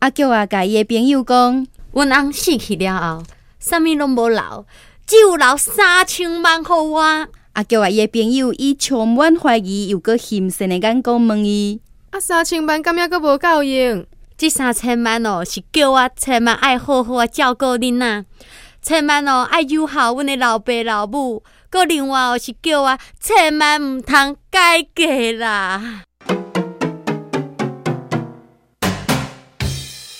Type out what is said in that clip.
阿叫啊，甲伊的朋友讲，阮翁死去了后，啥物拢无留，只有留三千万互我。阿叫啊，伊的朋友伊充满怀疑又搁心神的眼光问伊，啊，三千万敢还阁无够用？这三千万哦，是叫我千万爱好好啊照顾恁呐，千万哦爱友好阮的老爸老母，搁另外哦是叫我千万毋通改嫁啦。